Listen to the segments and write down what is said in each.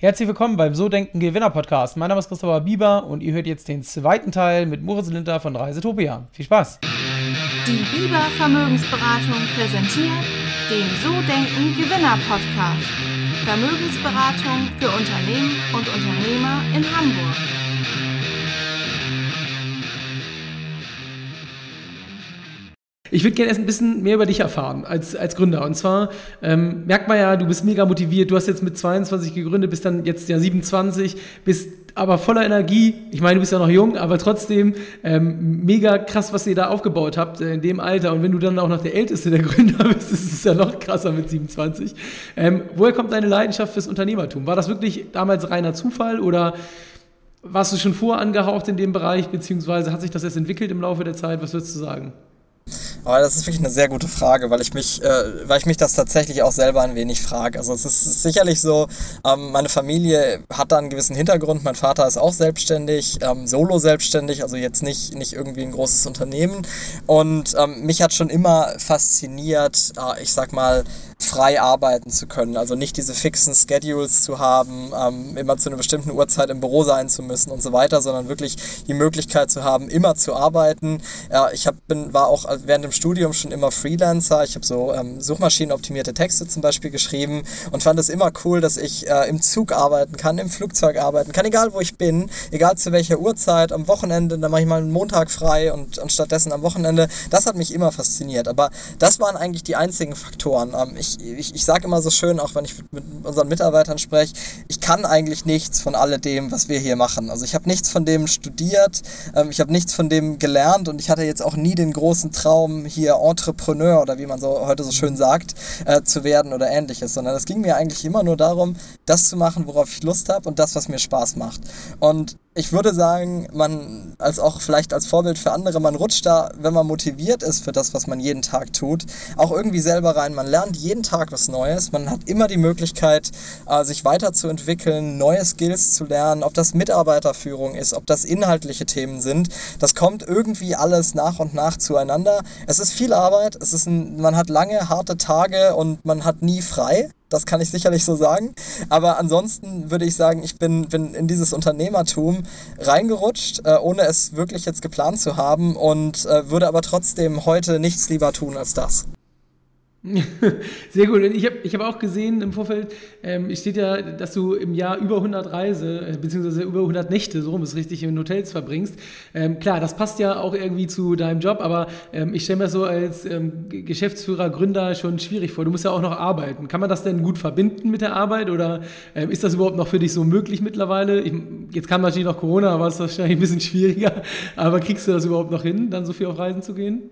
Herzlich willkommen beim So Denken Gewinner Podcast. Mein Name ist Christopher Bieber und ihr hört jetzt den zweiten Teil mit Moritz Linter von Reisetopia. Viel Spaß! Die Bieber Vermögensberatung präsentiert den So Denken Gewinner Podcast. Vermögensberatung für Unternehmen und Unternehmer in Hamburg. Ich würde gerne erst ein bisschen mehr über dich erfahren als, als Gründer. Und zwar ähm, merkt man ja, du bist mega motiviert. Du hast jetzt mit 22 gegründet, bist dann jetzt ja 27, bist aber voller Energie. Ich meine, du bist ja noch jung, aber trotzdem ähm, mega krass, was ihr da aufgebaut habt äh, in dem Alter. Und wenn du dann auch noch der Älteste der Gründer bist, ist es ja noch krasser mit 27. Ähm, woher kommt deine Leidenschaft fürs Unternehmertum? War das wirklich damals reiner Zufall oder warst du schon vorangehaucht in dem Bereich, beziehungsweise hat sich das erst entwickelt im Laufe der Zeit? Was würdest du sagen? Aber das ist wirklich eine sehr gute Frage, weil ich mich, äh, weil ich mich das tatsächlich auch selber ein wenig frage. Also es ist sicherlich so, ähm, meine Familie hat da einen gewissen Hintergrund. Mein Vater ist auch selbstständig, ähm, solo selbstständig, also jetzt nicht, nicht irgendwie ein großes Unternehmen. Und ähm, mich hat schon immer fasziniert, äh, ich sag mal, frei arbeiten zu können. Also nicht diese fixen Schedules zu haben, ähm, immer zu einer bestimmten Uhrzeit im Büro sein zu müssen und so weiter, sondern wirklich die Möglichkeit zu haben, immer zu arbeiten. Ja, ich hab, bin, war auch während dem Studium schon immer Freelancer. Ich habe so ähm, suchmaschinenoptimierte Texte zum Beispiel geschrieben und fand es immer cool, dass ich äh, im Zug arbeiten kann, im Flugzeug arbeiten kann, egal wo ich bin, egal zu welcher Uhrzeit, am Wochenende, dann mache ich mal einen Montag frei und, und stattdessen am Wochenende. Das hat mich immer fasziniert. Aber das waren eigentlich die einzigen Faktoren. Ähm, ich ich, ich, ich sage immer so schön, auch wenn ich mit unseren Mitarbeitern spreche, ich kann eigentlich nichts von alledem, was wir hier machen. Also ich habe nichts von dem studiert, ähm, ich habe nichts von dem gelernt und ich hatte jetzt auch nie den großen Traum, hier Entrepreneur oder wie man so heute so schön sagt, äh, zu werden oder ähnliches, sondern es ging mir eigentlich immer nur darum, das zu machen, worauf ich Lust habe und das, was mir Spaß macht. Und ich würde sagen, man, als auch vielleicht als Vorbild für andere, man rutscht da, wenn man motiviert ist für das, was man jeden Tag tut, auch irgendwie selber rein. Man lernt jeden Tag was Neues. Man hat immer die Möglichkeit, äh, sich weiterzuentwickeln, neue Skills zu lernen, ob das Mitarbeiterführung ist, ob das inhaltliche Themen sind. Das kommt irgendwie alles nach und nach zueinander. Es ist viel Arbeit, es ist ein, man hat lange, harte Tage und man hat nie frei. Das kann ich sicherlich so sagen. Aber ansonsten würde ich sagen, ich bin, bin in dieses Unternehmertum reingerutscht, äh, ohne es wirklich jetzt geplant zu haben und äh, würde aber trotzdem heute nichts lieber tun als das. Sehr gut. Ich habe ich hab auch gesehen im Vorfeld, ähm, steht ja, dass du im Jahr über 100 Reise, äh, beziehungsweise über 100 Nächte, so rum ist richtig, in Hotels verbringst. Ähm, klar, das passt ja auch irgendwie zu deinem Job, aber ähm, ich stelle mir so als ähm, Geschäftsführer, Gründer schon schwierig vor. Du musst ja auch noch arbeiten. Kann man das denn gut verbinden mit der Arbeit oder ähm, ist das überhaupt noch für dich so möglich mittlerweile? Ich, jetzt kam natürlich noch Corona, aber es ist wahrscheinlich ein bisschen schwieriger. Aber kriegst du das überhaupt noch hin, dann so viel auf Reisen zu gehen?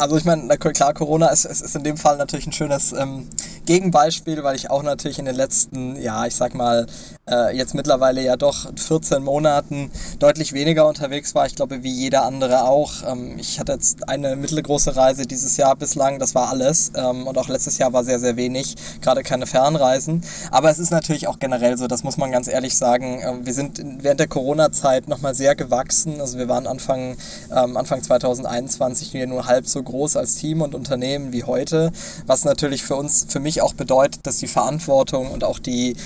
Also ich meine, klar, Corona ist, ist, ist in dem Fall natürlich ein schönes ähm, Gegenbeispiel, weil ich auch natürlich in den letzten, ja, ich sag mal, äh, jetzt mittlerweile ja doch 14 Monaten deutlich weniger unterwegs war. Ich glaube, wie jeder andere auch. Ähm, ich hatte jetzt eine mittelgroße Reise dieses Jahr bislang, das war alles. Ähm, und auch letztes Jahr war sehr, sehr wenig, gerade keine Fernreisen. Aber es ist natürlich auch generell so, das muss man ganz ehrlich sagen. Ähm, wir sind während der Corona-Zeit nochmal sehr gewachsen. Also wir waren Anfang, ähm, Anfang 2021 nur halb so groß als Team und Unternehmen wie heute, was natürlich für uns, für mich auch bedeutet, dass die Verantwortung und auch die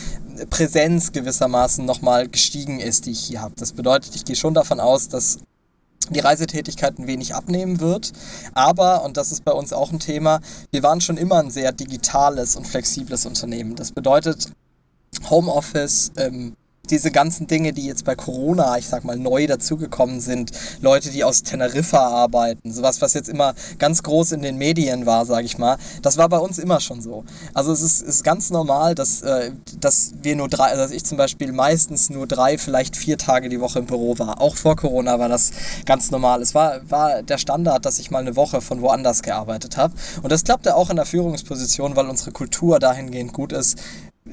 Präsenz gewissermaßen nochmal gestiegen ist, die ich hier habe. Das bedeutet, ich gehe schon davon aus, dass die Reisetätigkeit ein wenig abnehmen wird. Aber, und das ist bei uns auch ein Thema, wir waren schon immer ein sehr digitales und flexibles Unternehmen. Das bedeutet, Homeoffice, ähm, diese ganzen Dinge, die jetzt bei Corona, ich sag mal, neu dazugekommen sind, Leute, die aus Teneriffa arbeiten, sowas, was jetzt immer ganz groß in den Medien war, sag ich mal, das war bei uns immer schon so. Also es ist, ist ganz normal, dass, äh, dass wir nur drei, also dass ich zum Beispiel meistens nur drei, vielleicht vier Tage die Woche im Büro war. Auch vor Corona war das ganz normal. Es war, war der Standard, dass ich mal eine Woche von woanders gearbeitet habe. Und das klappte auch in der Führungsposition, weil unsere Kultur dahingehend gut ist,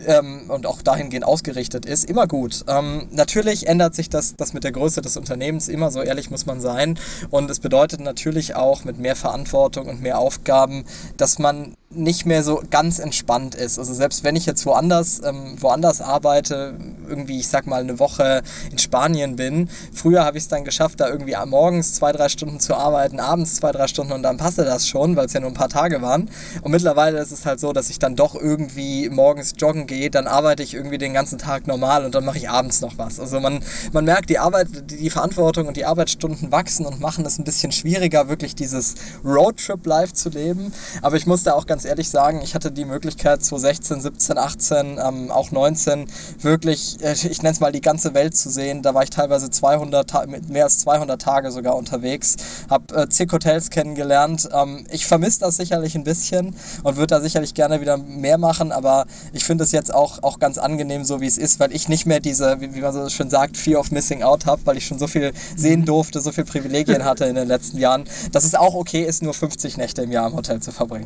ähm, und auch dahingehend ausgerichtet ist, immer gut. Ähm, natürlich ändert sich das, das mit der Größe des Unternehmens immer, so ehrlich muss man sein. Und es bedeutet natürlich auch mit mehr Verantwortung und mehr Aufgaben, dass man nicht mehr so ganz entspannt ist. Also selbst wenn ich jetzt woanders, ähm, woanders arbeite, irgendwie, ich sag mal, eine Woche in Spanien bin. Früher habe ich es dann geschafft, da irgendwie morgens zwei, drei Stunden zu arbeiten, abends zwei, drei Stunden und dann passte das schon, weil es ja nur ein paar Tage waren. Und mittlerweile ist es halt so, dass ich dann doch irgendwie morgens joggen gehe, dann arbeite ich irgendwie den ganzen Tag normal und dann mache ich abends noch was. Also man, man merkt, die Arbeit, die Verantwortung und die Arbeitsstunden wachsen und machen es ein bisschen schwieriger, wirklich dieses Roadtrip-Life zu leben. Aber ich muss da auch ganz ehrlich sagen, ich hatte die Möglichkeit 2016, 17, 18, ähm, auch 19 wirklich, äh, ich nenne es mal die ganze Welt zu sehen. Da war ich teilweise 200, mit mehr als 200 Tage sogar unterwegs, habe äh, zig Hotels kennengelernt. Ähm, ich vermisse das sicherlich ein bisschen und würde da sicherlich gerne wieder mehr machen, aber ich finde es jetzt auch, auch ganz angenehm, so wie es ist, weil ich nicht mehr diese, wie, wie man so schön sagt, Fear of Missing Out habe, weil ich schon so viel sehen durfte, so viel Privilegien hatte in den letzten Jahren, dass es auch okay ist, nur 50 Nächte im Jahr im Hotel zu verbringen.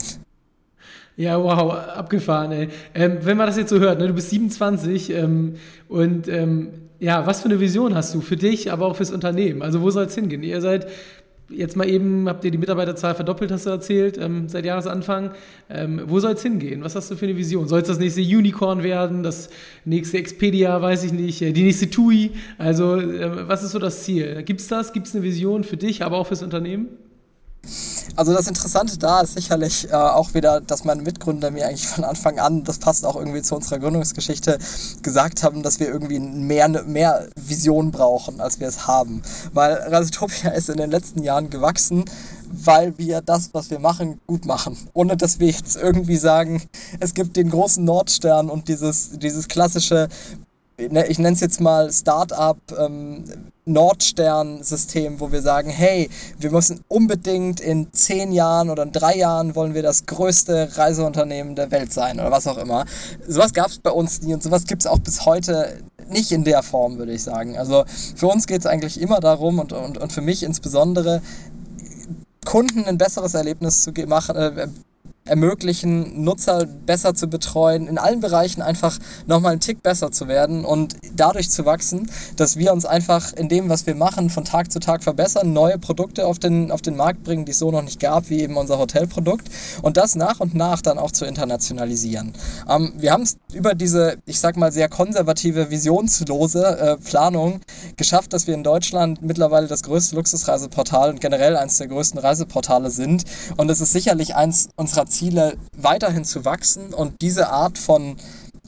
Ja, wow, abgefahren, ey. Ähm, wenn man das jetzt so hört, ne, du bist 27 ähm, und ähm, ja, was für eine Vision hast du für dich, aber auch fürs Unternehmen? Also wo soll es hingehen? Ihr seid jetzt mal eben, habt ihr die Mitarbeiterzahl verdoppelt, hast du erzählt, ähm, seit Jahresanfang. Ähm, wo soll es hingehen? Was hast du für eine Vision? Soll es das nächste Unicorn werden, das nächste Expedia, weiß ich nicht, äh, die nächste TUI? Also äh, was ist so das Ziel? Gibt es das? Gibt es eine Vision für dich, aber auch fürs Unternehmen? Also das Interessante da ist sicherlich äh, auch wieder, dass meine Mitgründer mir eigentlich von Anfang an, das passt auch irgendwie zu unserer Gründungsgeschichte, gesagt haben, dass wir irgendwie mehr, mehr Vision brauchen, als wir es haben. Weil Rasitopia ist in den letzten Jahren gewachsen, weil wir das, was wir machen, gut machen. Ohne dass wir jetzt irgendwie sagen, es gibt den großen Nordstern und dieses, dieses klassische ich nenne es jetzt mal Startup ähm, Nordstern-System, wo wir sagen, hey, wir müssen unbedingt in zehn Jahren oder in drei Jahren wollen wir das größte Reiseunternehmen der Welt sein oder was auch immer. Sowas gab es bei uns nie und sowas gibt es auch bis heute nicht in der Form, würde ich sagen. Also für uns geht es eigentlich immer darum und, und, und für mich insbesondere, Kunden ein besseres Erlebnis zu machen, äh, ermöglichen, Nutzer besser zu betreuen, in allen Bereichen einfach nochmal einen Tick besser zu werden und dadurch zu wachsen, dass wir uns einfach in dem, was wir machen, von Tag zu Tag verbessern, neue Produkte auf den, auf den Markt bringen, die es so noch nicht gab, wie eben unser Hotelprodukt und das nach und nach dann auch zu internationalisieren. Ähm, wir haben es über diese, ich sag mal, sehr konservative, visionslose äh, Planung geschafft, dass wir in Deutschland mittlerweile das größte Luxusreiseportal und generell eines der größten Reiseportale sind und es ist sicherlich eins unserer Ziele, weiterhin zu wachsen und diese Art von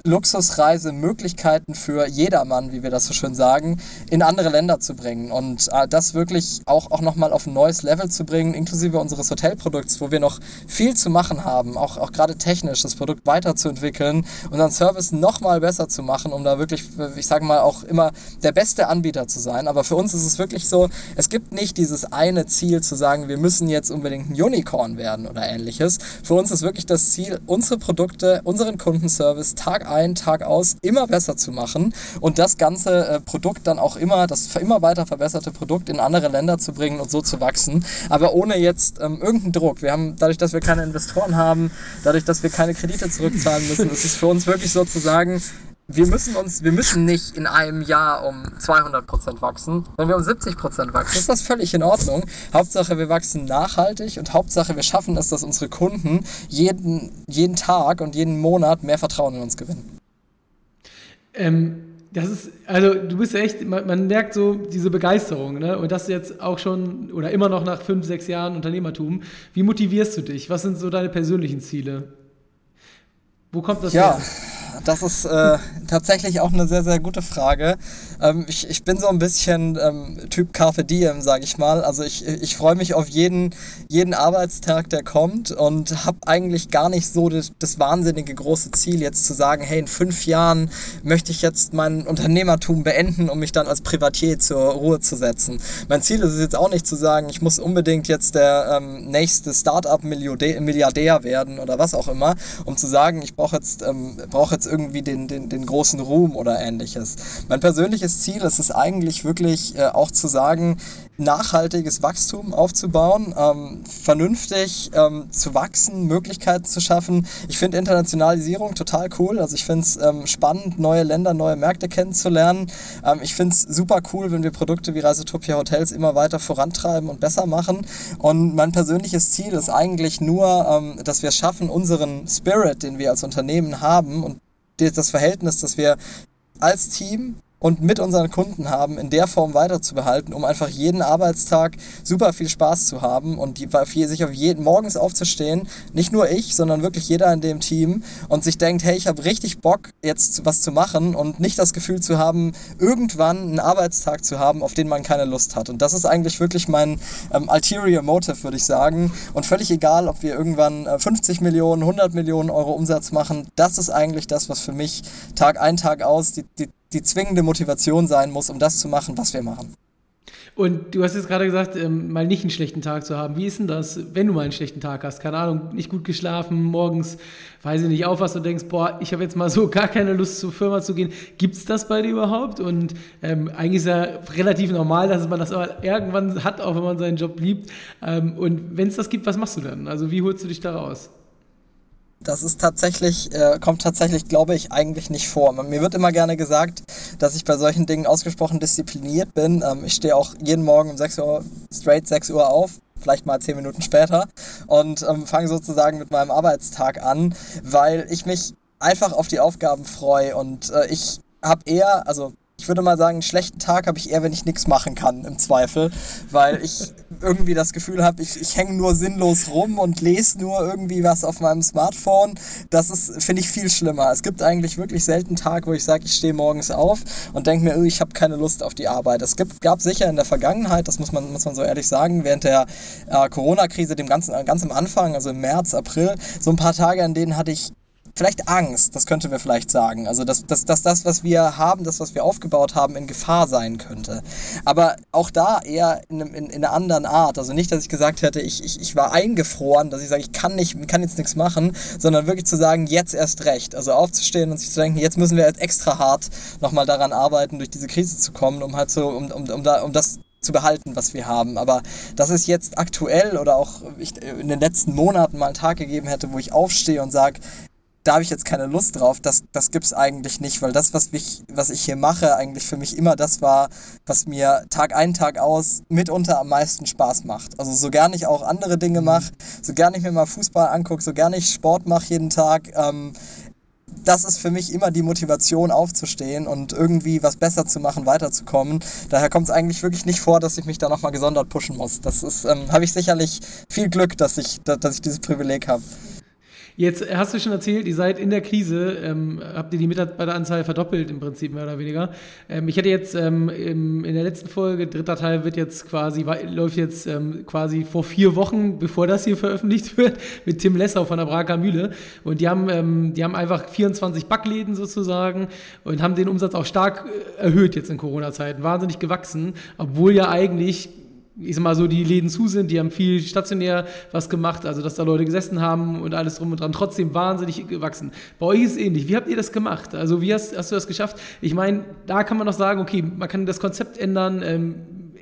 Luxusreisemöglichkeiten für jedermann, wie wir das so schön sagen, in andere Länder zu bringen und äh, das wirklich auch, auch nochmal auf ein neues Level zu bringen, inklusive unseres Hotelprodukts, wo wir noch viel zu machen haben, auch, auch gerade technisch das Produkt weiterzuentwickeln, unseren Service nochmal besser zu machen, um da wirklich, ich sage mal, auch immer der beste Anbieter zu sein. Aber für uns ist es wirklich so, es gibt nicht dieses eine Ziel zu sagen, wir müssen jetzt unbedingt ein Unicorn werden oder ähnliches. Für uns ist wirklich das Ziel, unsere Produkte, unseren Kundenservice Tag ein, Tag aus immer besser zu machen und das ganze äh, Produkt dann auch immer, das immer weiter verbesserte Produkt in andere Länder zu bringen und so zu wachsen, aber ohne jetzt ähm, irgendeinen Druck. Wir haben, dadurch, dass wir keine Investoren haben, dadurch, dass wir keine Kredite zurückzahlen müssen, ist es für uns wirklich so zu sagen, wir müssen uns, wir müssen nicht in einem Jahr um 200% wachsen. Wenn wir um 70% wachsen, ist das völlig in Ordnung. Hauptsache, wir wachsen nachhaltig und Hauptsache, wir schaffen es, dass unsere Kunden jeden, jeden Tag und jeden Monat mehr Vertrauen in uns gewinnen. Ähm, das ist, also du bist echt, man, man, merkt so diese Begeisterung, ne? Und das jetzt auch schon oder immer noch nach fünf, sechs Jahren Unternehmertum. Wie motivierst du dich? Was sind so deine persönlichen Ziele? Wo kommt das ja. her? Das ist äh, tatsächlich auch eine sehr, sehr gute Frage. Ähm, ich, ich bin so ein bisschen ähm, Typ Carpe Diem, sage ich mal. Also ich, ich freue mich auf jeden, jeden Arbeitstag, der kommt und habe eigentlich gar nicht so das, das wahnsinnige große Ziel, jetzt zu sagen, hey, in fünf Jahren möchte ich jetzt mein Unternehmertum beenden, um mich dann als Privatier zur Ruhe zu setzen. Mein Ziel ist es jetzt auch nicht zu sagen, ich muss unbedingt jetzt der ähm, nächste Startup-Milliardär werden oder was auch immer, um zu sagen, ich brauche jetzt, ähm, brauch jetzt irgendwie den, den, den großen Ruhm oder ähnliches. Mein persönliches Ziel ist es eigentlich wirklich äh, auch zu sagen, nachhaltiges Wachstum aufzubauen, ähm, vernünftig ähm, zu wachsen, Möglichkeiten zu schaffen. Ich finde Internationalisierung total cool. Also ich finde es ähm, spannend, neue Länder, neue Märkte kennenzulernen. Ähm, ich finde es super cool, wenn wir Produkte wie Reisetopia Hotels immer weiter vorantreiben und besser machen. Und mein persönliches Ziel ist eigentlich nur, ähm, dass wir es schaffen, unseren Spirit, den wir als Unternehmen haben und das Verhältnis, das wir als Team und mit unseren Kunden haben, in der Form weiterzubehalten, um einfach jeden Arbeitstag super viel Spaß zu haben und die, sich auf jeden morgens aufzustehen, nicht nur ich, sondern wirklich jeder in dem Team und sich denkt, hey, ich habe richtig Bock, jetzt was zu machen und nicht das Gefühl zu haben, irgendwann einen Arbeitstag zu haben, auf den man keine Lust hat. Und das ist eigentlich wirklich mein ähm, ulterior motive, würde ich sagen. Und völlig egal, ob wir irgendwann äh, 50 Millionen, 100 Millionen Euro Umsatz machen, das ist eigentlich das, was für mich Tag ein, Tag aus die, die die zwingende Motivation sein muss, um das zu machen, was wir machen. Und du hast jetzt gerade gesagt, ähm, mal nicht einen schlechten Tag zu haben. Wie ist denn das, wenn du mal einen schlechten Tag hast? Keine Ahnung, nicht gut geschlafen, morgens, weiß ich nicht, aufwachst und denkst, boah, ich habe jetzt mal so gar keine Lust zur Firma zu gehen. Gibt es das bei dir überhaupt? Und ähm, eigentlich ist ja relativ normal, dass man das irgendwann hat, auch wenn man seinen Job liebt. Ähm, und wenn es das gibt, was machst du dann? Also wie holst du dich da raus? Das ist tatsächlich, äh, kommt tatsächlich, glaube ich, eigentlich nicht vor. Mir wird immer gerne gesagt, dass ich bei solchen Dingen ausgesprochen diszipliniert bin. Ähm, ich stehe auch jeden Morgen um 6 Uhr, straight 6 Uhr auf, vielleicht mal 10 Minuten später und ähm, fange sozusagen mit meinem Arbeitstag an, weil ich mich einfach auf die Aufgaben freue und äh, ich habe eher, also ich würde mal sagen, einen schlechten Tag habe ich eher, wenn ich nichts machen kann, im Zweifel, weil ich irgendwie das Gefühl habe, ich, ich hänge nur sinnlos rum und lese nur irgendwie was auf meinem Smartphone. Das ist, finde ich, viel schlimmer. Es gibt eigentlich wirklich selten Tag, wo ich sage, ich stehe morgens auf und denke mir, ich habe keine Lust auf die Arbeit. Es gibt, gab sicher in der Vergangenheit, das muss man, muss man so ehrlich sagen, während der äh, Corona-Krise, dem ganzen, ganz am Anfang, also im März, April, so ein paar Tage, an denen hatte ich vielleicht Angst, das könnte wir vielleicht sagen. Also, dass, dass, dass das, was wir haben, das, was wir aufgebaut haben, in Gefahr sein könnte. Aber auch da eher in, in, in einer anderen Art. Also nicht, dass ich gesagt hätte, ich, ich, ich war eingefroren, dass ich sage, ich kann, nicht, kann jetzt nichts machen, sondern wirklich zu sagen, jetzt erst recht. Also aufzustehen und sich zu denken, jetzt müssen wir jetzt extra hart nochmal daran arbeiten, durch diese Krise zu kommen, um halt so, um, um, um, da, um das zu behalten, was wir haben. Aber dass es jetzt aktuell oder auch in den letzten Monaten mal einen Tag gegeben hätte, wo ich aufstehe und sage, da habe ich jetzt keine Lust drauf. Das, das gibt es eigentlich nicht, weil das, was ich, was ich hier mache, eigentlich für mich immer das war, was mir Tag ein, Tag aus mitunter am meisten Spaß macht. Also so gern ich auch andere Dinge mache, so gern ich mir mal Fußball angucke, so gern ich Sport mache jeden Tag. Ähm, das ist für mich immer die Motivation aufzustehen und irgendwie was besser zu machen, weiterzukommen. Daher kommt es eigentlich wirklich nicht vor, dass ich mich da nochmal gesondert pushen muss. Das ist, ähm, habe ich sicherlich viel Glück, dass ich, dass ich dieses Privileg habe. Jetzt hast du schon erzählt, ihr seid in der Krise, ähm, habt ihr die Mitarbeiteranzahl verdoppelt im Prinzip mehr oder weniger. Ähm, ich hätte jetzt ähm, im, in der letzten Folge, dritter Teil wird jetzt quasi, läuft jetzt ähm, quasi vor vier Wochen, bevor das hier veröffentlicht wird, mit Tim Lessau von der Braker Mühle. Und die haben, ähm, die haben einfach 24 Backläden sozusagen und haben den Umsatz auch stark äh, erhöht jetzt in Corona-Zeiten, wahnsinnig gewachsen, obwohl ja eigentlich ich sag mal so, die Läden zu sind, die haben viel stationär was gemacht, also dass da Leute gesessen haben und alles drum und dran, trotzdem wahnsinnig gewachsen. Bei euch ist es ähnlich. Wie habt ihr das gemacht? Also wie hast, hast du das geschafft? Ich meine, da kann man noch sagen, okay, man kann das Konzept ändern, ähm,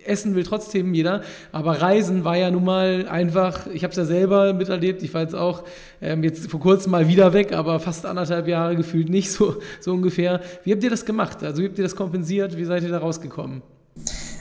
Essen will trotzdem jeder, aber Reisen war ja nun mal einfach, ich habe es ja selber miterlebt, ich war jetzt auch ähm, jetzt vor kurzem mal wieder weg, aber fast anderthalb Jahre gefühlt nicht, so, so ungefähr. Wie habt ihr das gemacht? Also wie habt ihr das kompensiert? Wie seid ihr da rausgekommen?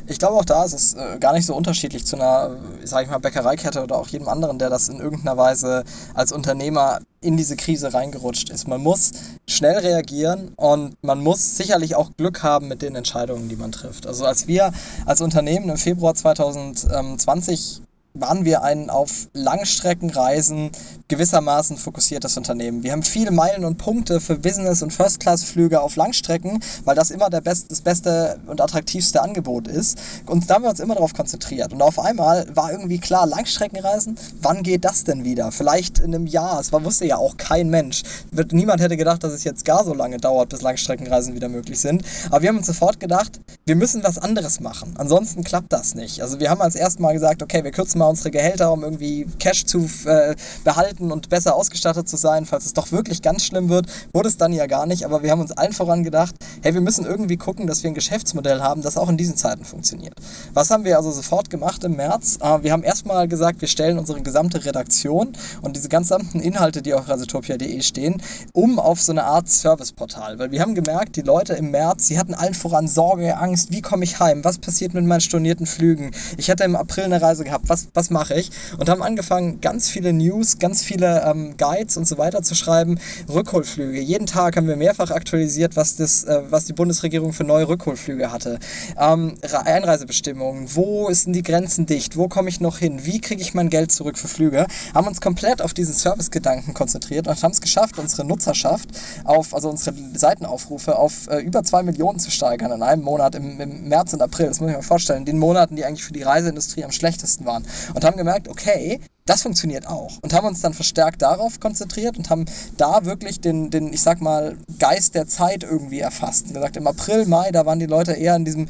Ich glaube auch da ist es äh, gar nicht so unterschiedlich zu einer, sage ich mal, Bäckereikette oder auch jedem anderen, der das in irgendeiner Weise als Unternehmer in diese Krise reingerutscht ist. Man muss schnell reagieren und man muss sicherlich auch Glück haben mit den Entscheidungen, die man trifft. Also als wir als Unternehmen im Februar 2020 waren wir ein auf Langstreckenreisen gewissermaßen fokussiertes Unternehmen. Wir haben viele Meilen und Punkte für Business- und First-Class-Flüge auf Langstrecken, weil das immer best, das beste und attraktivste Angebot ist. Und da haben wir uns immer darauf konzentriert. Und auf einmal war irgendwie klar, Langstreckenreisen, wann geht das denn wieder? Vielleicht in einem Jahr. Es wusste ja auch kein Mensch. Niemand hätte gedacht, dass es jetzt gar so lange dauert, bis Langstreckenreisen wieder möglich sind. Aber wir haben uns sofort gedacht, wir müssen was anderes machen. Ansonsten klappt das nicht. Also wir haben als erstes Mal gesagt, okay, wir kürzen mal mal unsere Gehälter, um irgendwie Cash zu äh, behalten und besser ausgestattet zu sein, falls es doch wirklich ganz schlimm wird. Wurde es dann ja gar nicht, aber wir haben uns allen voran gedacht, hey, wir müssen irgendwie gucken, dass wir ein Geschäftsmodell haben, das auch in diesen Zeiten funktioniert. Was haben wir also sofort gemacht im März? Äh, wir haben erstmal gesagt, wir stellen unsere gesamte Redaktion und diese gesamten Inhalte, die auf rasetopia.de stehen, um auf so eine Art Serviceportal. Weil wir haben gemerkt, die Leute im März, sie hatten allen voran Sorge, Angst, wie komme ich heim? Was passiert mit meinen stornierten Flügen? Ich hatte im April eine Reise gehabt. Was, was mache ich? Und haben angefangen, ganz viele News, ganz viele ähm, Guides und so weiter zu schreiben. Rückholflüge. Jeden Tag haben wir mehrfach aktualisiert, was, das, äh, was die Bundesregierung für neue Rückholflüge hatte. Ähm, Einreisebestimmungen. Wo sind die Grenzen dicht? Wo komme ich noch hin? Wie kriege ich mein Geld zurück für Flüge? Haben uns komplett auf diesen Servicegedanken konzentriert und haben es geschafft, unsere Nutzerschaft auf, also unsere Seitenaufrufe auf äh, über zwei Millionen zu steigern in einem Monat im, im März und April. Das muss ich mir vorstellen. In den Monaten, die eigentlich für die Reiseindustrie am schlechtesten waren. Und haben gemerkt, okay, das funktioniert auch. Und haben uns dann verstärkt darauf konzentriert und haben da wirklich den, den ich sag mal, Geist der Zeit irgendwie erfasst. Und gesagt, im April, Mai, da waren die Leute eher in diesem,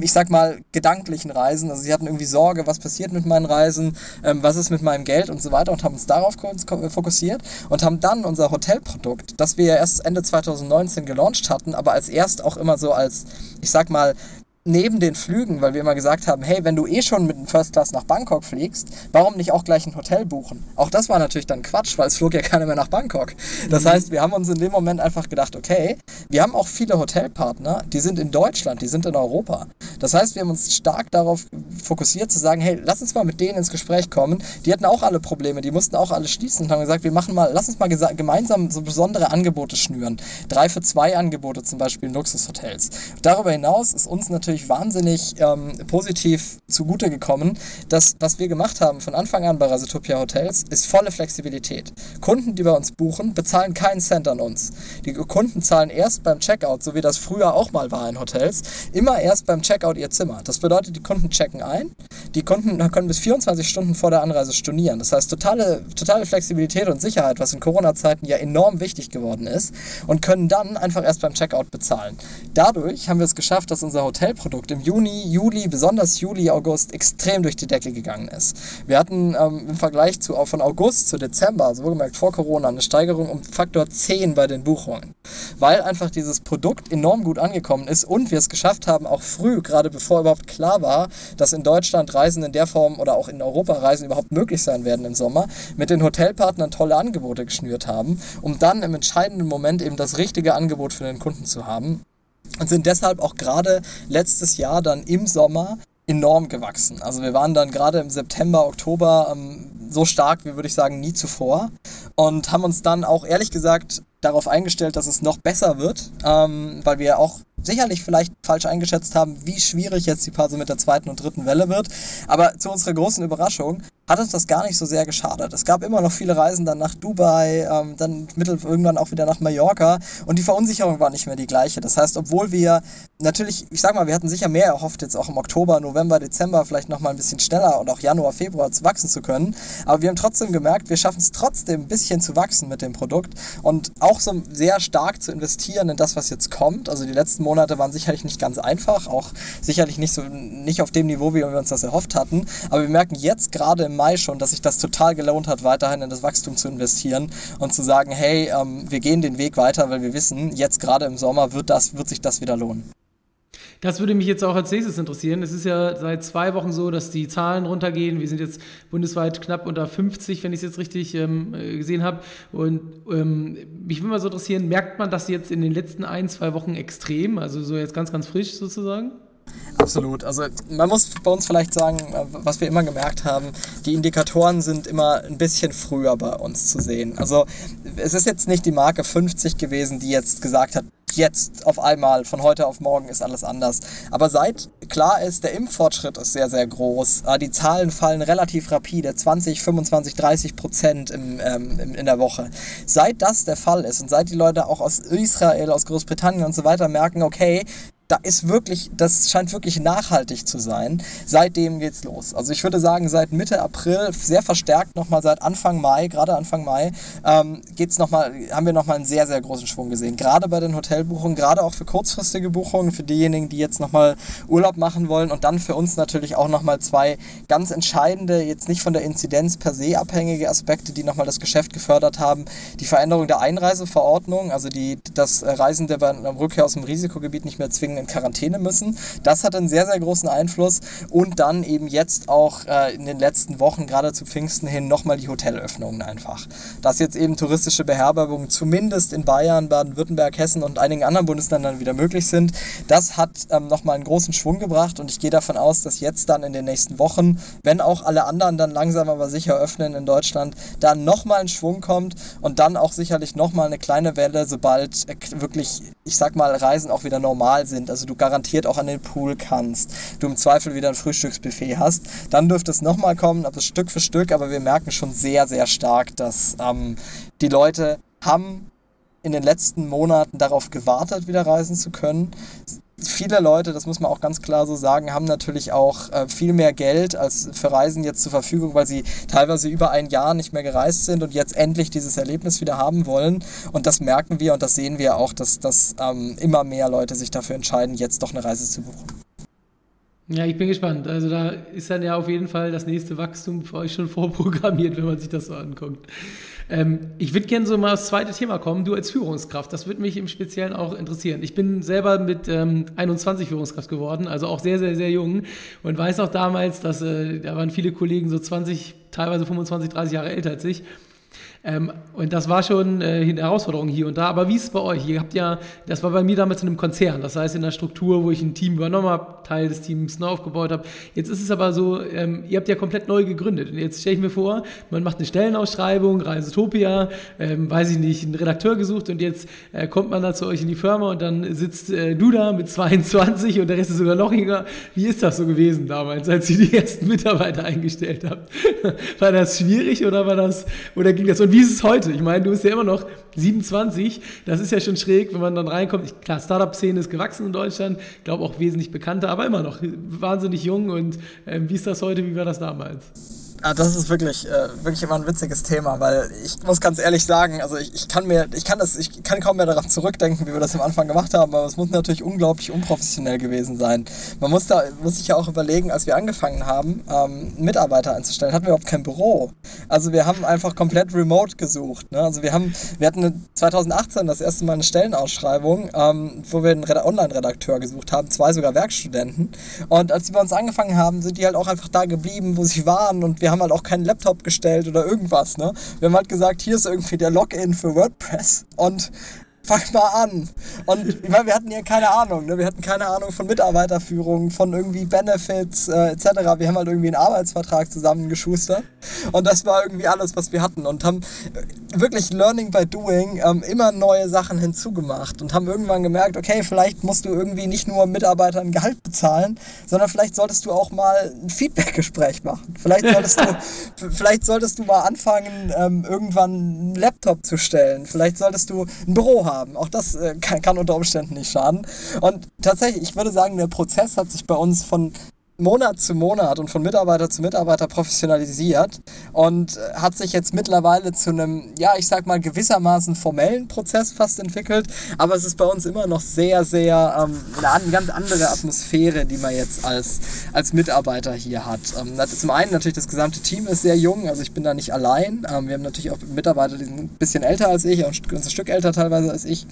ich sag mal, gedanklichen Reisen. Also sie hatten irgendwie Sorge, was passiert mit meinen Reisen, ähm, was ist mit meinem Geld und so weiter und haben uns darauf fokussiert und haben dann unser Hotelprodukt, das wir ja erst Ende 2019 gelauncht hatten, aber als erst auch immer so als, ich sag mal, neben den Flügen, weil wir immer gesagt haben, hey, wenn du eh schon mit dem First Class nach Bangkok fliegst, warum nicht auch gleich ein Hotel buchen? Auch das war natürlich dann Quatsch, weil es flog ja keiner mehr nach Bangkok. Das mhm. heißt, wir haben uns in dem Moment einfach gedacht, okay, wir haben auch viele Hotelpartner, die sind in Deutschland, die sind in Europa. Das heißt, wir haben uns stark darauf fokussiert zu sagen, hey, lass uns mal mit denen ins Gespräch kommen. Die hatten auch alle Probleme, die mussten auch alle schließen und haben gesagt, wir machen mal, lass uns mal gemeinsam so besondere Angebote schnüren. Drei für zwei Angebote zum Beispiel in Luxushotels. Darüber hinaus ist uns natürlich natürlich wahnsinnig ähm, positiv zugute gekommen. Das, was wir gemacht haben von Anfang an bei Rasetopia Hotels, ist volle Flexibilität. Kunden, die bei uns buchen, bezahlen keinen Cent an uns. Die Kunden zahlen erst beim Checkout, so wie das früher auch mal war in Hotels, immer erst beim Checkout ihr Zimmer. Das bedeutet, die Kunden checken ein. Die Kunden können bis 24 Stunden vor der Anreise stornieren. Das heißt, totale, totale Flexibilität und Sicherheit, was in Corona-Zeiten ja enorm wichtig geworden ist, und können dann einfach erst beim Checkout bezahlen. Dadurch haben wir es geschafft, dass unser Hotel Produkt im Juni, Juli, besonders Juli, August extrem durch die Decke gegangen ist. Wir hatten ähm, im Vergleich zu, von August zu Dezember, also wohlgemerkt vor Corona, eine Steigerung um Faktor 10 bei den Buchungen, weil einfach dieses Produkt enorm gut angekommen ist und wir es geschafft haben, auch früh, gerade bevor überhaupt klar war, dass in Deutschland Reisen in der Form oder auch in Europa Reisen überhaupt möglich sein werden im Sommer, mit den Hotelpartnern tolle Angebote geschnürt haben, um dann im entscheidenden Moment eben das richtige Angebot für den Kunden zu haben und sind deshalb auch gerade letztes Jahr dann im Sommer enorm gewachsen. Also wir waren dann gerade im September, Oktober ähm, so stark, wie würde ich sagen, nie zuvor und haben uns dann auch ehrlich gesagt darauf eingestellt, dass es noch besser wird, ähm, weil wir auch sicherlich vielleicht falsch eingeschätzt haben, wie schwierig jetzt die Phase mit der zweiten und dritten Welle wird. Aber zu unserer großen Überraschung hat uns das gar nicht so sehr geschadet. Es gab immer noch viele Reisen dann nach Dubai, ähm, dann mittel irgendwann auch wieder nach Mallorca und die Verunsicherung war nicht mehr die gleiche. Das heißt, obwohl wir natürlich, ich sag mal, wir hatten sicher mehr erhofft, jetzt auch im Oktober, November, Dezember vielleicht nochmal ein bisschen schneller und auch Januar, Februar zu wachsen zu können. Aber wir haben trotzdem gemerkt, wir schaffen es trotzdem ein bisschen zu wachsen mit dem Produkt und auch so sehr stark zu investieren in das, was jetzt kommt. Also die letzten Monate waren sicherlich nicht ganz einfach, auch sicherlich nicht so nicht auf dem Niveau, wie wir uns das erhofft hatten. Aber wir merken jetzt gerade im Mai schon, dass sich das total gelohnt hat, weiterhin in das Wachstum zu investieren und zu sagen, hey, ähm, wir gehen den Weg weiter, weil wir wissen, jetzt gerade im Sommer wird das, wird sich das wieder lohnen. Das würde mich jetzt auch als nächstes interessieren. Es ist ja seit zwei Wochen so, dass die Zahlen runtergehen. Wir sind jetzt bundesweit knapp unter 50, wenn ich es jetzt richtig ähm, äh, gesehen habe. Und ähm, mich würde mal so interessieren, merkt man das jetzt in den letzten ein, zwei Wochen extrem? Also so jetzt ganz, ganz frisch sozusagen? Absolut. Also man muss bei uns vielleicht sagen, äh, was wir immer gemerkt haben, die Indikatoren sind immer ein bisschen früher bei uns zu sehen. Also es ist jetzt nicht die Marke 50 gewesen, die jetzt gesagt hat, jetzt auf einmal, von heute auf morgen ist alles anders. Aber seit klar ist, der Impffortschritt ist sehr, sehr groß, äh, die Zahlen fallen relativ rapide, 20, 25, 30 Prozent im, ähm, in der Woche. Seit das der Fall ist und seit die Leute auch aus Israel, aus Großbritannien und so weiter merken, okay, da ist wirklich, das scheint wirklich nachhaltig zu sein. Seitdem geht's los. Also ich würde sagen, seit Mitte April, sehr verstärkt nochmal seit Anfang Mai, gerade Anfang Mai, ähm, geht's noch mal, haben wir nochmal einen sehr, sehr großen Schwung gesehen. Gerade bei den Hotelbuchungen, gerade auch für kurzfristige Buchungen, für diejenigen, die jetzt nochmal Urlaub machen wollen und dann für uns natürlich auch nochmal zwei ganz entscheidende, jetzt nicht von der Inzidenz per se abhängige Aspekte, die nochmal das Geschäft gefördert haben. Die Veränderung der Einreiseverordnung, also die, dass Reisende bei einer Rückkehr aus dem Risikogebiet nicht mehr zwingen, in Quarantäne müssen. Das hat einen sehr, sehr großen Einfluss. Und dann eben jetzt auch äh, in den letzten Wochen, gerade zu Pfingsten hin, nochmal die Hotelöffnungen einfach. Dass jetzt eben touristische Beherbergungen zumindest in Bayern, Baden-Württemberg, Hessen und einigen anderen Bundesländern wieder möglich sind, das hat ähm, nochmal einen großen Schwung gebracht und ich gehe davon aus, dass jetzt dann in den nächsten Wochen, wenn auch alle anderen dann langsam aber sicher öffnen in Deutschland, dann nochmal ein Schwung kommt und dann auch sicherlich nochmal eine kleine Welle, sobald äh, wirklich, ich sag mal, Reisen auch wieder normal sind. Also du garantiert auch an den Pool kannst, du im Zweifel wieder ein Frühstücksbuffet hast, dann dürfte es nochmal kommen, aber Stück für Stück, aber wir merken schon sehr, sehr stark, dass ähm, die Leute haben in den letzten Monaten darauf gewartet, wieder reisen zu können viele Leute, das muss man auch ganz klar so sagen, haben natürlich auch äh, viel mehr Geld als für Reisen jetzt zur Verfügung, weil sie teilweise über ein Jahr nicht mehr gereist sind und jetzt endlich dieses Erlebnis wieder haben wollen. Und das merken wir und das sehen wir auch, dass, dass ähm, immer mehr Leute sich dafür entscheiden, jetzt doch eine Reise zu buchen. Ja, ich bin gespannt. Also da ist dann ja auf jeden Fall das nächste Wachstum für euch schon vorprogrammiert, wenn man sich das so anguckt. Ähm, ich würde gerne so mal aufs zweite Thema kommen. Du als Führungskraft, das würde mich im Speziellen auch interessieren. Ich bin selber mit ähm, 21 Führungskraft geworden, also auch sehr, sehr, sehr jung und weiß auch damals, dass äh, da waren viele Kollegen so 20, teilweise 25, 30 Jahre älter als ich. Ähm, und das war schon äh, eine Herausforderung hier und da. Aber wie ist es bei euch? Ihr habt ja, das war bei mir damals in einem Konzern, das heißt in einer Struktur, wo ich ein Team übernommen habe, Teil des Teams neu aufgebaut habe. Jetzt ist es aber so, ähm, ihr habt ja komplett neu gegründet. Und jetzt stelle ich mir vor, man macht eine Stellenausschreibung, Reisetopia, ähm, weiß ich nicht, einen Redakteur gesucht und jetzt äh, kommt man da zu euch in die Firma und dann sitzt äh, du da mit 22 und der Rest ist sogar noch jünger. Wie ist das so gewesen damals, als ihr die ersten Mitarbeiter eingestellt habt? war das schwierig oder war das, oder ging das? Und wie ist es heute? Ich meine, du bist ja immer noch 27. Das ist ja schon schräg, wenn man dann reinkommt. Klar, Startup-Szene ist gewachsen in Deutschland. Ich glaube auch wesentlich bekannter, aber immer noch wahnsinnig jung. Und äh, wie ist das heute? Wie war das damals? Ah, das ist wirklich, äh, wirklich immer ein witziges Thema, weil ich muss ganz ehrlich sagen, also ich, ich kann mir, ich kann das, ich kann kaum mehr daran zurückdenken, wie wir das am Anfang gemacht haben, aber es muss natürlich unglaublich unprofessionell gewesen sein. Man muss da, muss sich ja auch überlegen, als wir angefangen haben, ähm, Mitarbeiter einzustellen, hatten wir überhaupt kein Büro. Also wir haben einfach komplett remote gesucht. Ne? Also wir haben, wir hatten 2018 das erste Mal eine Stellenausschreibung, ähm, wo wir einen Online-Redakteur gesucht haben, zwei sogar Werkstudenten. Und als die bei uns angefangen haben, sind die halt auch einfach da geblieben, wo sie waren und wir haben halt auch keinen Laptop gestellt oder irgendwas. Ne? Wir haben halt gesagt, hier ist irgendwie der Login für WordPress und fang mal an. Und ich meine, wir hatten ja keine Ahnung, ne? wir hatten keine Ahnung von Mitarbeiterführung, von irgendwie Benefits äh, etc. Wir haben halt irgendwie einen Arbeitsvertrag zusammengeschustert und das war irgendwie alles, was wir hatten und haben äh, wirklich Learning by Doing ähm, immer neue Sachen hinzugemacht und haben irgendwann gemerkt, okay, vielleicht musst du irgendwie nicht nur Mitarbeitern Gehalt bezahlen, sondern vielleicht solltest du auch mal ein Feedback-Gespräch machen. Vielleicht solltest du, vielleicht solltest du mal anfangen, ähm, irgendwann einen Laptop zu stellen. Vielleicht solltest du ein Büro haben haben. Auch das äh, kann, kann unter Umständen nicht schaden. Und tatsächlich, ich würde sagen, der Prozess hat sich bei uns von Monat zu Monat und von Mitarbeiter zu Mitarbeiter professionalisiert und äh, hat sich jetzt mittlerweile zu einem, ja, ich sag mal, gewissermaßen formellen Prozess fast entwickelt. Aber es ist bei uns immer noch sehr, sehr ähm, eine ganz andere Atmosphäre, die man jetzt als, als Mitarbeiter hier hat. Ähm, zum einen natürlich das gesamte Team ist sehr jung, also ich bin da nicht allein. Ähm, wir haben natürlich auch Mitarbeiter, die sind ein bisschen älter als ich, auch ein ganzes Stück älter teilweise als ich.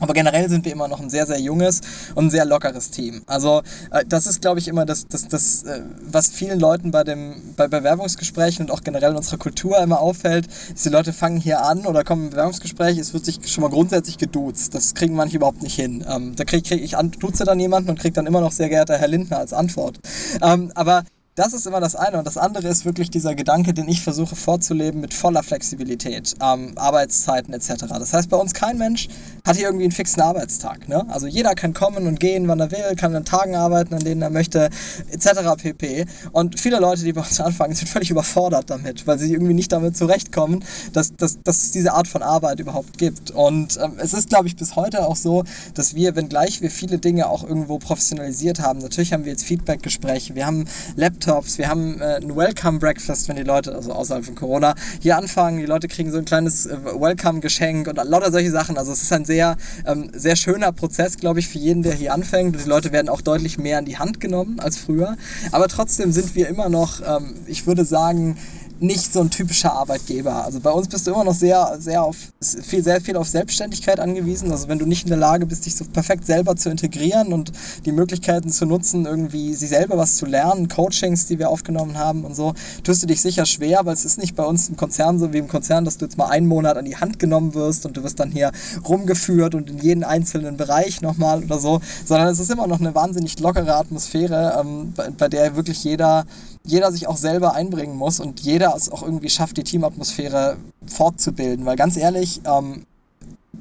Aber generell sind wir immer noch ein sehr, sehr junges und ein sehr lockeres Team. Also äh, das ist, glaube ich, immer das, das, das äh, was vielen Leuten bei, dem, bei Bewerbungsgesprächen und auch generell in unserer Kultur immer auffällt, ist, die Leute fangen hier an oder kommen im Bewerbungsgespräch, es wird sich schon mal grundsätzlich geduzt. Das kriegen manche überhaupt nicht hin. Ähm, da kriege krieg ich an, duze dann jemanden und kriege dann immer noch sehr geehrter Herr Lindner als Antwort. Ähm, aber das ist immer das eine. Und das andere ist wirklich dieser Gedanke, den ich versuche vorzuleben mit voller Flexibilität, ähm, Arbeitszeiten etc. Das heißt, bei uns kein Mensch hat hier irgendwie einen fixen Arbeitstag. Ne? Also jeder kann kommen und gehen, wann er will, kann an Tagen arbeiten, an denen er möchte, etc. pp. Und viele Leute, die bei uns anfangen, sind völlig überfordert damit, weil sie irgendwie nicht damit zurechtkommen, dass, dass, dass es diese Art von Arbeit überhaupt gibt. Und ähm, es ist, glaube ich, bis heute auch so, dass wir, wenngleich wir viele Dinge auch irgendwo professionalisiert haben, natürlich haben wir jetzt Feedbackgespräche, wir haben Laptops, Laptops, wir haben äh, ein Welcome Breakfast, wenn die Leute, also außerhalb von Corona, hier anfangen. Die Leute kriegen so ein kleines äh, Welcome-Geschenk und lauter solche Sachen. Also es ist ein sehr, ähm, sehr schöner Prozess, glaube ich, für jeden, der hier anfängt. Die Leute werden auch deutlich mehr in die Hand genommen als früher. Aber trotzdem sind wir immer noch, ähm, ich würde sagen, nicht so ein typischer Arbeitgeber. Also bei uns bist du immer noch sehr, sehr auf viel, sehr viel auf Selbstständigkeit angewiesen. Also wenn du nicht in der Lage bist, dich so perfekt selber zu integrieren und die Möglichkeiten zu nutzen, irgendwie sie selber was zu lernen, Coachings, die wir aufgenommen haben und so, tust du dich sicher schwer, weil es ist nicht bei uns im Konzern so wie im Konzern, dass du jetzt mal einen Monat an die Hand genommen wirst und du wirst dann hier rumgeführt und in jeden einzelnen Bereich nochmal oder so, sondern es ist immer noch eine wahnsinnig lockere Atmosphäre, ähm, bei, bei der wirklich jeder jeder sich auch selber einbringen muss und jeder es auch irgendwie schafft, die Teamatmosphäre fortzubilden. Weil ganz ehrlich, ähm,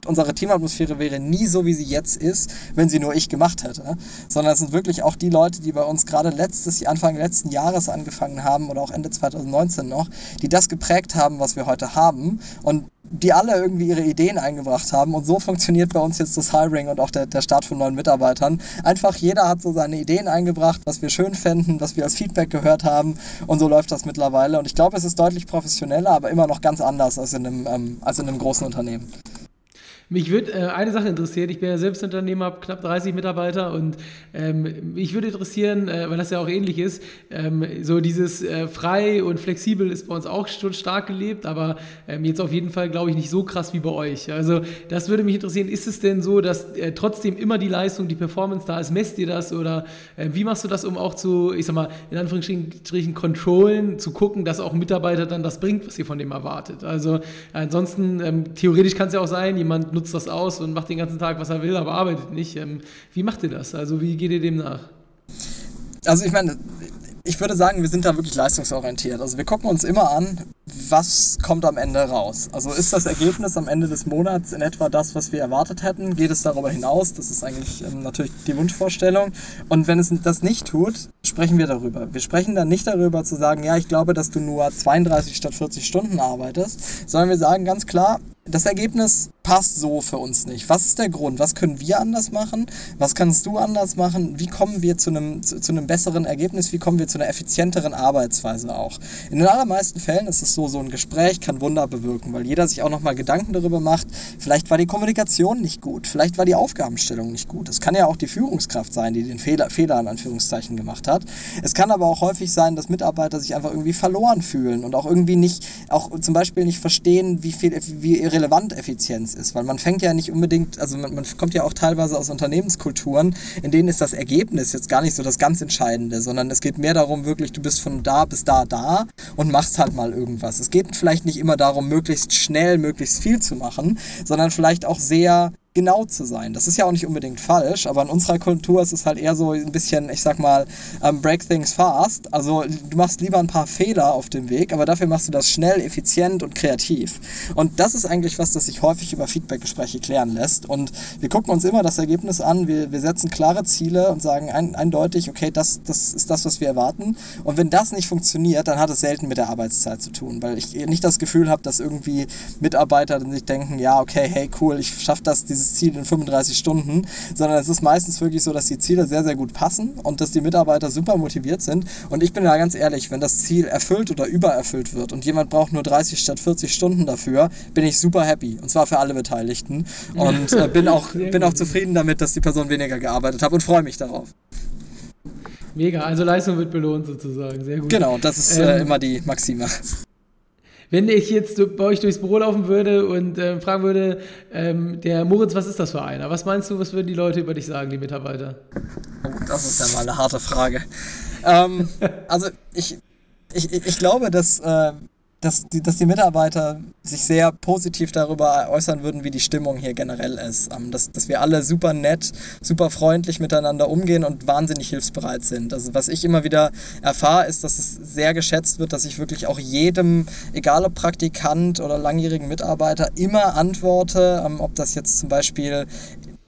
unsere Teamatmosphäre wäre nie so, wie sie jetzt ist, wenn sie nur ich gemacht hätte. Sondern es sind wirklich auch die Leute, die bei uns gerade letztes, Anfang letzten Jahres angefangen haben oder auch Ende 2019 noch, die das geprägt haben, was wir heute haben. Und die alle irgendwie ihre Ideen eingebracht haben. Und so funktioniert bei uns jetzt das Hiring und auch der, der Start von neuen Mitarbeitern. Einfach jeder hat so seine Ideen eingebracht, was wir schön fänden, was wir als Feedback gehört haben. Und so läuft das mittlerweile. Und ich glaube, es ist deutlich professioneller, aber immer noch ganz anders als in einem, ähm, als in einem großen Unternehmen. Mich würde äh, eine Sache interessieren. Ich bin ja selbst Unternehmer, habe knapp 30 Mitarbeiter und ähm, mich würde interessieren, äh, weil das ja auch ähnlich ist, ähm, so dieses äh, frei und flexibel ist bei uns auch schon stark gelebt, aber ähm, jetzt auf jeden Fall, glaube ich, nicht so krass wie bei euch. Also das würde mich interessieren. Ist es denn so, dass äh, trotzdem immer die Leistung, die Performance da ist? Messt ihr das oder äh, wie machst du das, um auch zu, ich sag mal, in Anführungsstrichen controllen, zu gucken, dass auch ein Mitarbeiter dann das bringt, was ihr von dem erwartet? Also ansonsten, ähm, theoretisch kann es ja auch sein, jemand nutzt das aus und macht den ganzen Tag, was er will, aber arbeitet nicht. Ähm, wie macht ihr das? Also wie geht ihr dem nach? Also ich meine, ich würde sagen, wir sind da wirklich leistungsorientiert. Also wir gucken uns immer an, was kommt am Ende raus. Also ist das Ergebnis am Ende des Monats in etwa das, was wir erwartet hätten? Geht es darüber hinaus? Das ist eigentlich ähm, natürlich die Wunschvorstellung. Und wenn es das nicht tut, sprechen wir darüber. Wir sprechen dann nicht darüber zu sagen, ja, ich glaube, dass du nur 32 statt 40 Stunden arbeitest, sondern wir sagen ganz klar, das Ergebnis passt so für uns nicht. Was ist der Grund? Was können wir anders machen? Was kannst du anders machen? Wie kommen wir zu einem, zu, zu, einem besseren Ergebnis? Wie kommen wir zu einer effizienteren Arbeitsweise auch? In den allermeisten Fällen ist es so, so ein Gespräch kann Wunder bewirken, weil jeder sich auch nochmal Gedanken darüber macht, vielleicht war die Kommunikation nicht gut, vielleicht war die Aufgabenstellung nicht gut. Es kann ja auch die Führungskraft sein, die den Fehler, Fehler in Anführungszeichen gemacht hat. Es kann aber auch häufig sein, dass Mitarbeiter sich einfach irgendwie verloren fühlen und auch irgendwie nicht, auch zum Beispiel nicht verstehen, wie viel, wie ihre relevant Effizienz ist, weil man fängt ja nicht unbedingt, also man, man kommt ja auch teilweise aus Unternehmenskulturen, in denen ist das Ergebnis jetzt gar nicht so das ganz Entscheidende, sondern es geht mehr darum, wirklich, du bist von da bis da da und machst halt mal irgendwas. Es geht vielleicht nicht immer darum, möglichst schnell, möglichst viel zu machen, sondern vielleicht auch sehr genau zu sein. Das ist ja auch nicht unbedingt falsch, aber in unserer Kultur ist es halt eher so ein bisschen, ich sag mal, um, ähm, break things fast. Also du machst lieber ein paar Fehler auf dem Weg, aber dafür machst du das schnell, effizient und kreativ. Und das ist eigentlich was, das sich häufig über Feedbackgespräche klären lässt. Und wir gucken uns immer das Ergebnis an, wir, wir setzen klare Ziele und sagen ein, eindeutig, okay, das, das ist das, was wir erwarten. Und wenn das nicht funktioniert, dann hat es selten mit der Arbeitszeit zu tun, weil ich nicht das Gefühl habe, dass irgendwie Mitarbeiter sich denken, ja, okay, hey, cool, ich schaffe das, dieses dieses Ziel in 35 Stunden, sondern es ist meistens wirklich so, dass die Ziele sehr, sehr gut passen und dass die Mitarbeiter super motiviert sind. Und ich bin da ganz ehrlich, wenn das Ziel erfüllt oder übererfüllt wird und jemand braucht nur 30 statt 40 Stunden dafür, bin ich super happy. Und zwar für alle Beteiligten. Und äh, bin, auch, bin auch zufrieden damit, dass die Person weniger gearbeitet hat und freue mich darauf. Mega, also Leistung wird belohnt sozusagen. Sehr gut. Genau, das ist äh, ähm, immer die Maxime. Wenn ich jetzt bei euch durchs Büro laufen würde und äh, fragen würde, ähm, der Moritz, was ist das für einer? Was meinst du, was würden die Leute über dich sagen, die Mitarbeiter? Oh, das ist ja mal eine harte Frage. ähm, also ich, ich, ich glaube, dass äh, dass die, dass die Mitarbeiter sich sehr positiv darüber äußern würden, wie die Stimmung hier generell ist. Ähm, dass, dass wir alle super nett, super freundlich miteinander umgehen und wahnsinnig hilfsbereit sind. Also was ich immer wieder erfahre, ist, dass es sehr geschätzt wird, dass ich wirklich auch jedem, egal ob Praktikant oder langjährigen Mitarbeiter, immer antworte, ähm, ob das jetzt zum Beispiel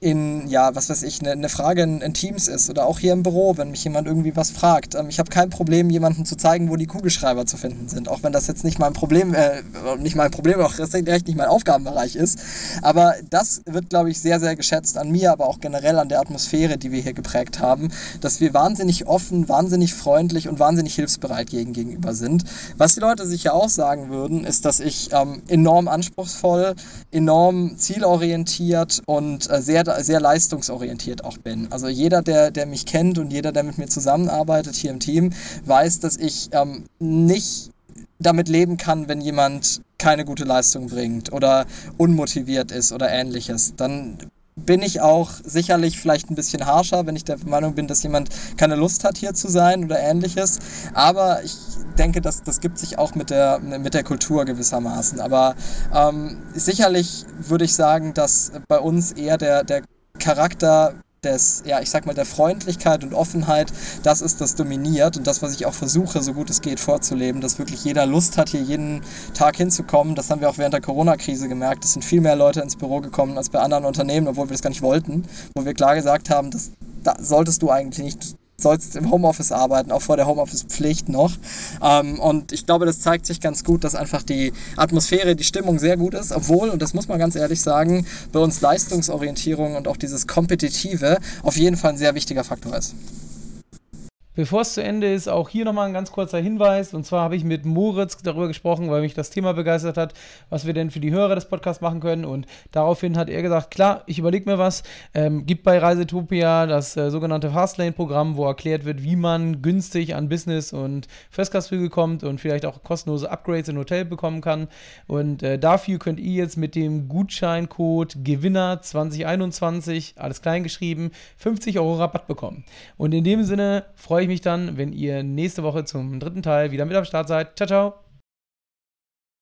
in, ja, was weiß ich, eine, eine Frage in, in, Teams ist oder auch hier im Büro, wenn mich jemand irgendwie was fragt. Ähm, ich habe kein Problem, jemandem zu zeigen, wo die Kugelschreiber zu finden sind, auch wenn das jetzt nicht mein Problem, äh, nicht mein Problem, auch recht nicht mein Aufgabenbereich ist. Aber das wird, glaube ich, sehr, sehr geschätzt an mir, aber auch generell an der Atmosphäre, die wir hier geprägt haben, dass wir wahnsinnig offen, wahnsinnig freundlich und wahnsinnig hilfsbereit gegen, gegenüber sind. Was die Leute sicher auch sagen würden, ist, dass ich ähm, enorm anspruchsvoll, enorm zielorientiert und äh, sehr sehr leistungsorientiert auch bin. Also jeder, der, der mich kennt und jeder, der mit mir zusammenarbeitet hier im Team, weiß, dass ich ähm, nicht damit leben kann, wenn jemand keine gute Leistung bringt oder unmotiviert ist oder ähnliches, dann bin ich auch sicherlich vielleicht ein bisschen harscher, wenn ich der Meinung bin, dass jemand keine Lust hat, hier zu sein oder ähnliches. Aber ich denke, dass, das gibt sich auch mit der, mit der Kultur gewissermaßen. Aber ähm, sicherlich würde ich sagen, dass bei uns eher der, der Charakter des, ja, ich sag mal, der Freundlichkeit und Offenheit, das ist das dominiert und das, was ich auch versuche, so gut es geht, vorzuleben, dass wirklich jeder Lust hat, hier jeden Tag hinzukommen. Das haben wir auch während der Corona-Krise gemerkt. Es sind viel mehr Leute ins Büro gekommen als bei anderen Unternehmen, obwohl wir das gar nicht wollten, wo wir klar gesagt haben, das da solltest du eigentlich nicht sollst im Homeoffice arbeiten, auch vor der Homeoffice-Pflicht noch. Ähm, und ich glaube, das zeigt sich ganz gut, dass einfach die Atmosphäre, die Stimmung sehr gut ist, obwohl, und das muss man ganz ehrlich sagen, bei uns Leistungsorientierung und auch dieses Kompetitive auf jeden Fall ein sehr wichtiger Faktor ist. Bevor es zu Ende ist, auch hier nochmal ein ganz kurzer Hinweis. Und zwar habe ich mit Moritz darüber gesprochen, weil mich das Thema begeistert hat, was wir denn für die Hörer des Podcasts machen können. Und daraufhin hat er gesagt, klar, ich überlege mir was. Ähm, gibt bei Reisetopia das äh, sogenannte Fastlane-Programm, wo erklärt wird, wie man günstig an Business- und Festgastflüge kommt und vielleicht auch kostenlose Upgrades in Hotel bekommen kann. Und äh, dafür könnt ihr jetzt mit dem Gutscheincode Gewinner 2021, alles klein geschrieben, 50 Euro Rabatt bekommen. Und in dem Sinne freue ich mich dann, wenn ihr nächste Woche zum dritten Teil wieder mit am Start seid. Ciao, ciao.